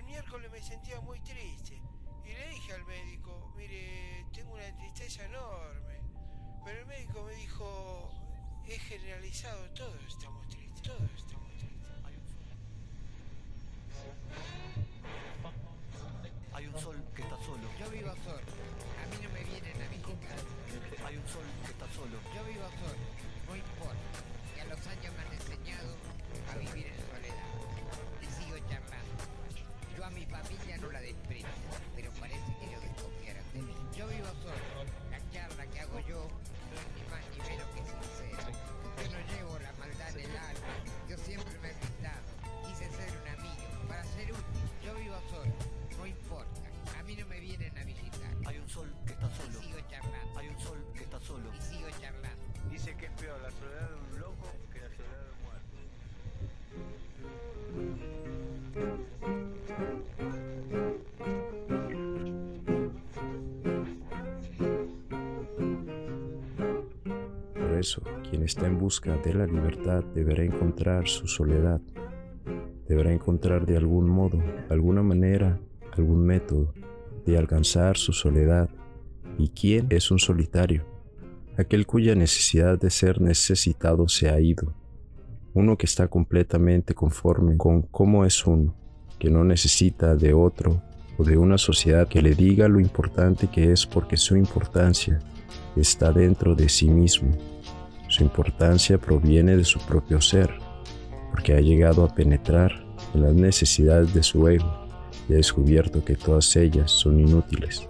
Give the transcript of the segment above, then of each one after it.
el miércoles me sentía muy triste y le dije al médico, mire, tengo una tristeza enorme. Pero el médico me dijo, es generalizado, todos estamos tristes, todos estamos tristes. Hay un sol que está solo. Yo vivo solo. A mí no me vienen a visitar. Hay un sol que está solo. Yo vivo solo. No importa. Y a los años me han enseñado a vivir Por eso, quien está en busca de la libertad deberá encontrar su soledad. Deberá encontrar de algún modo, alguna manera, algún método de alcanzar su soledad. ¿Y quién es un solitario? Aquel cuya necesidad de ser necesitado se ha ido. Uno que está completamente conforme con cómo es uno, que no necesita de otro o de una sociedad que le diga lo importante que es porque su importancia está dentro de sí mismo. Su importancia proviene de su propio ser, porque ha llegado a penetrar en las necesidades de su ego y ha descubierto que todas ellas son inútiles.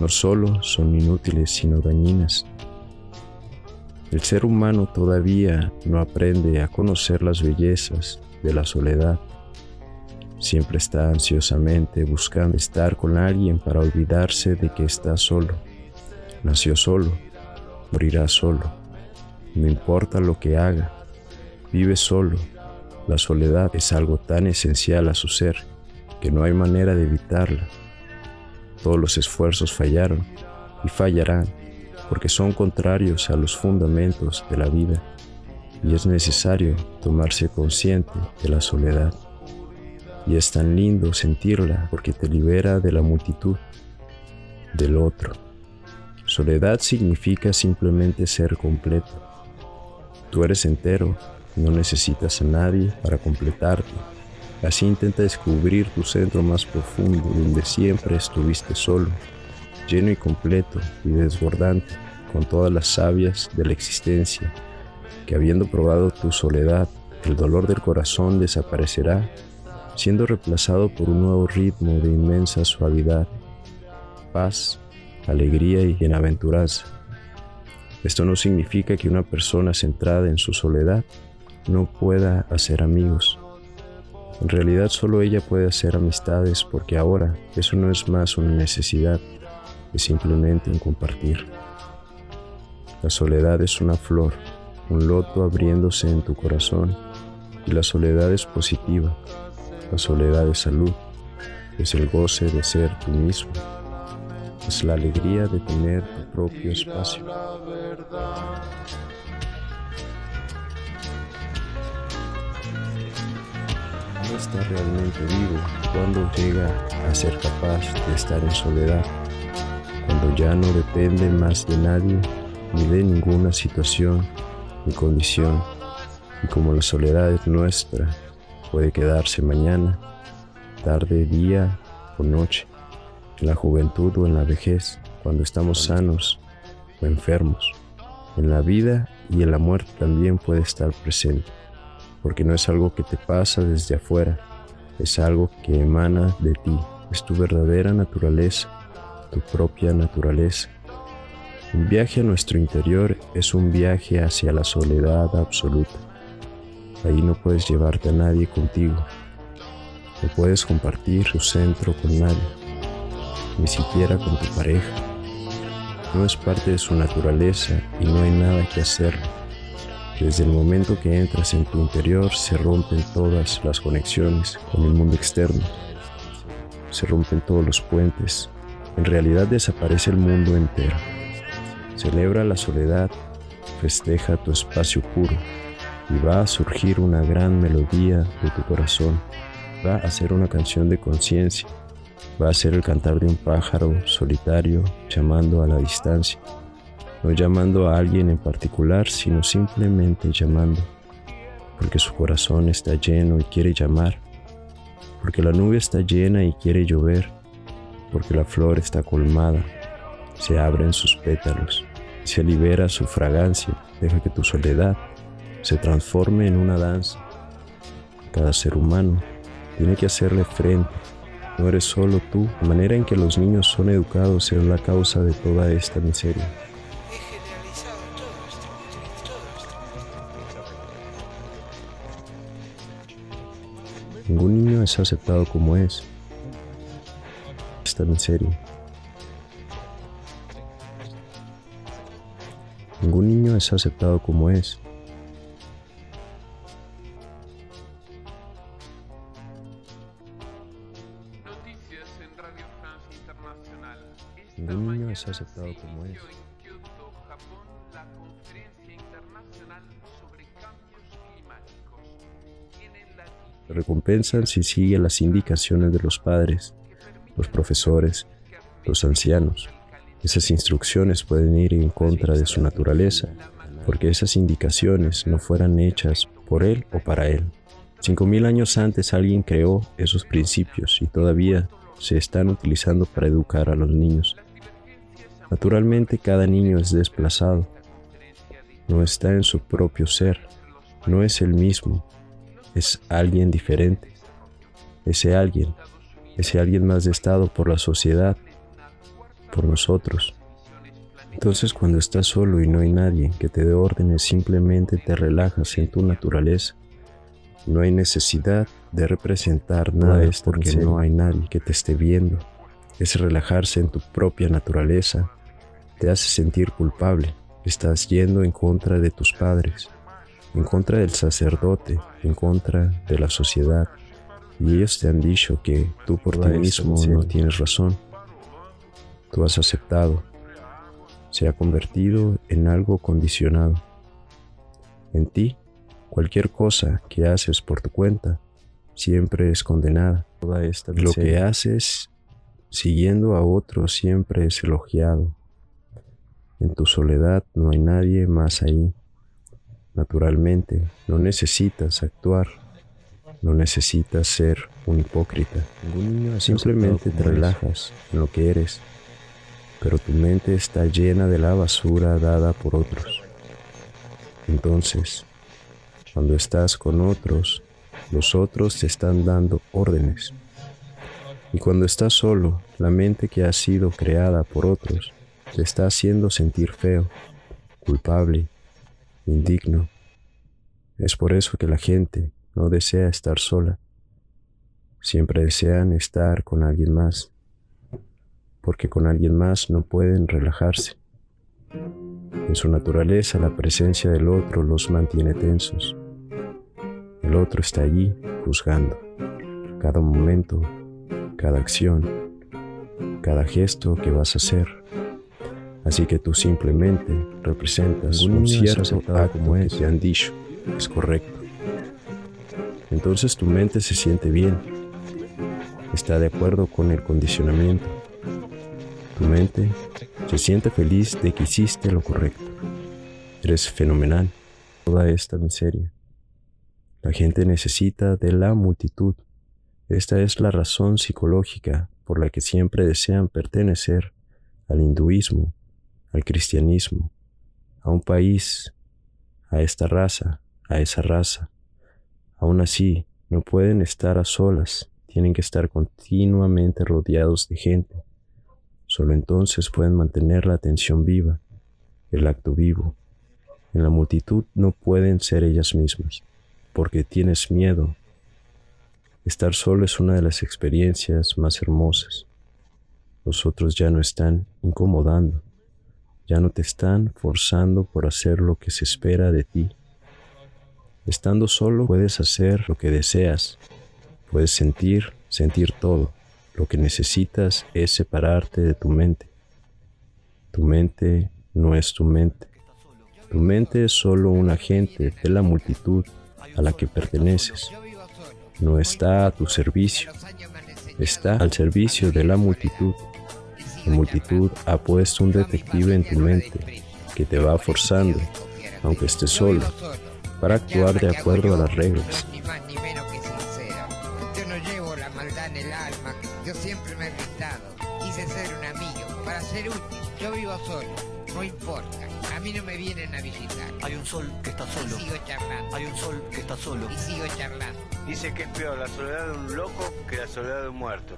No solo son inútiles, sino dañinas. El ser humano todavía no aprende a conocer las bellezas de la soledad. Siempre está ansiosamente buscando estar con alguien para olvidarse de que está solo. Nació solo, morirá solo. No importa lo que haga, vive solo. La soledad es algo tan esencial a su ser que no hay manera de evitarla. Todos los esfuerzos fallaron y fallarán porque son contrarios a los fundamentos de la vida y es necesario tomarse consciente de la soledad. Y es tan lindo sentirla porque te libera de la multitud, del otro. Soledad significa simplemente ser completo. Tú eres entero, no necesitas a nadie para completarte. Así intenta descubrir tu centro más profundo, donde siempre estuviste solo, lleno y completo y desbordante, con todas las sabias de la existencia, que habiendo probado tu soledad, el dolor del corazón desaparecerá, siendo reemplazado por un nuevo ritmo de inmensa suavidad, paz, alegría y bienaventuranza. Esto no significa que una persona centrada en su soledad no pueda hacer amigos. En realidad solo ella puede hacer amistades porque ahora eso no es más una necesidad, es simplemente un compartir. La soledad es una flor, un loto abriéndose en tu corazón y la soledad es positiva. La soledad es salud, es el goce de ser tú mismo, es la alegría de tener tu propio espacio. está realmente vivo, cuando llega a ser capaz de estar en soledad, cuando ya no depende más de nadie ni de ninguna situación ni condición, y como la soledad es nuestra, puede quedarse mañana, tarde, día o noche, en la juventud o en la vejez, cuando estamos sanos o enfermos, en la vida y en la muerte también puede estar presente porque no es algo que te pasa desde afuera, es algo que emana de ti, es tu verdadera naturaleza, tu propia naturaleza. Un viaje a nuestro interior es un viaje hacia la soledad absoluta. Ahí no puedes llevarte a nadie contigo, no puedes compartir tu centro con nadie, ni siquiera con tu pareja. No es parte de su naturaleza y no hay nada que hacerlo. Desde el momento que entras en tu interior se rompen todas las conexiones con el mundo externo. Se rompen todos los puentes. En realidad desaparece el mundo entero. Celebra la soledad, festeja tu espacio puro y va a surgir una gran melodía de tu corazón. va a ser una canción de conciencia, va a ser el cantar de un pájaro solitario llamando a la distancia, no llamando a alguien en particular, sino simplemente llamando, porque su corazón está lleno y quiere llamar, porque la nube está llena y quiere llover, porque la flor está colmada, se abren sus pétalos, se libera su fragancia, deja que tu soledad se transforme en una danza. Cada ser humano tiene que hacerle frente. No eres solo tú. La manera en que los niños son educados es la causa de toda esta miseria. Ningún niño es aceptado como es. Esta miseria. Ningún niño es aceptado como es. Noticias en Radio France Internacional. Esta Ningún niño es aceptado como es. en Kioto, Japón, la conferencia internacional sobre cambios climáticos. Tienen la Te recompensan si sigue las indicaciones de los padres, los profesores, los ancianos. Esas instrucciones pueden ir en contra de su naturaleza, porque esas indicaciones no fueran hechas por él o para él. Cinco mil años antes alguien creó esos principios y todavía se están utilizando para educar a los niños. Naturalmente cada niño es desplazado, no está en su propio ser, no es el mismo, es alguien diferente. Ese alguien, ese alguien más destado por la sociedad, por nosotros. Entonces cuando estás solo y no hay nadie que te dé órdenes, simplemente te relajas en tu naturaleza. No hay necesidad de representar nada porque no hay nadie que te esté viendo. Ese relajarse en tu propia naturaleza te hace sentir culpable. Estás yendo en contra de tus padres, en contra del sacerdote, en contra de la sociedad. Y ellos te han dicho que tú por ti mismo no tienes razón. Tú has aceptado. Se ha convertido en algo condicionado. En ti, cualquier cosa que haces por tu cuenta siempre es condenada. Toda esta Lo que haces siguiendo a otro siempre es elogiado. En tu soledad no hay nadie más ahí. Naturalmente, no necesitas actuar, no necesitas ser un hipócrita. Simplemente te relajas en lo que eres, pero tu mente está llena de la basura dada por otros. Entonces, cuando estás con otros, los otros te están dando órdenes. Y cuando estás solo, la mente que ha sido creada por otros te está haciendo sentir feo, culpable, indigno. Es por eso que la gente no desea estar sola. Siempre desean estar con alguien más, porque con alguien más no pueden relajarse. En su naturaleza la presencia del otro los mantiene tensos. El otro está allí juzgando cada momento, cada acción, cada gesto que vas a hacer. Así que tú simplemente representas un cierto acto que te han dicho es correcto. Entonces tu mente se siente bien, está de acuerdo con el condicionamiento. Tu mente se siente feliz de que hiciste lo correcto. Eres fenomenal. Toda esta miseria. La gente necesita de la multitud. Esta es la razón psicológica por la que siempre desean pertenecer al hinduismo, al cristianismo, a un país, a esta raza, a esa raza. Aún así, no pueden estar a solas, tienen que estar continuamente rodeados de gente. Solo entonces pueden mantener la atención viva, el acto vivo. En la multitud no pueden ser ellas mismas, porque tienes miedo. Estar solo es una de las experiencias más hermosas. Los otros ya no están incomodando, ya no te están forzando por hacer lo que se espera de ti. Estando solo puedes hacer lo que deseas, puedes sentir, sentir todo. Lo que necesitas es separarte de tu mente. Tu mente no es tu mente. Tu mente es solo un agente de la multitud a la que perteneces. No está a tu servicio, está al servicio de la multitud. La multitud ha puesto un detective en tu mente que te va forzando, aunque estés solo. Para actuar de acuerdo a las reglas. es ni más ni menos que sincera. Yo no llevo la maldad en el alma. Yo siempre me he gritado. Quise ser un amigo, para ser útil. Yo vivo solo, no importa. A mí no me vienen a visitar. Hay un sol que está Y solo. sigo charlando. Hay un sol que está solo. Y sigo charlando. Dice que es peor la soledad de un loco que la soledad de un muerto.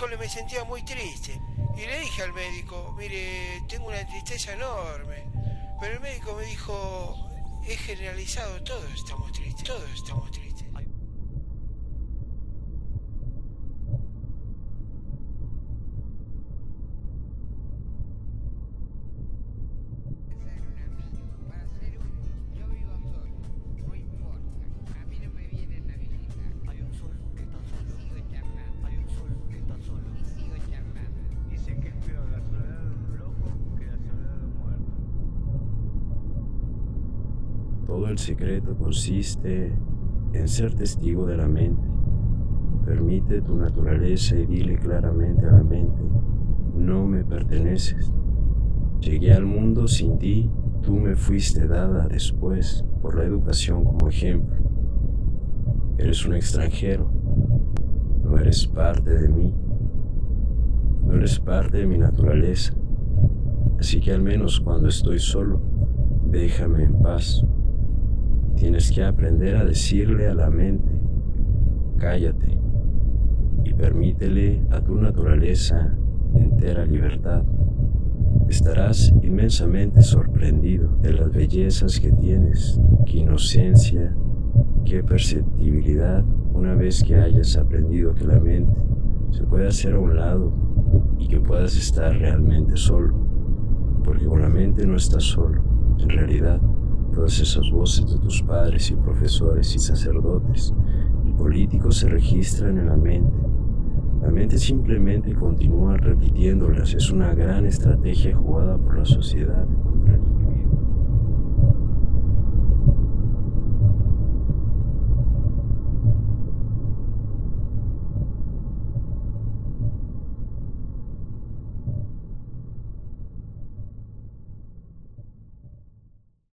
Miércoles me sentía muy triste y le dije al médico, mire, tengo una tristeza enorme. Pero el médico me dijo, es generalizado, todos estamos tristes, todos estamos tristes. El secreto consiste en ser testigo de la mente. Permite tu naturaleza y dile claramente a la mente, no me perteneces. Llegué al mundo sin ti, tú me fuiste dada después por la educación como ejemplo. Eres un extranjero, no eres parte de mí, no eres parte de mi naturaleza. Así que al menos cuando estoy solo, déjame en paz. Tienes que aprender a decirle a la mente, cállate y permítele a tu naturaleza entera libertad. Estarás inmensamente sorprendido de las bellezas que tienes, qué inocencia, qué perceptibilidad una vez que hayas aprendido que la mente se puede hacer a un lado y que puedas estar realmente solo, porque con la mente no estás solo, en realidad Todas esas voces de tus padres y profesores y sacerdotes y políticos se registran en la mente. La mente simplemente continúa repitiéndolas. Es una gran estrategia jugada por la sociedad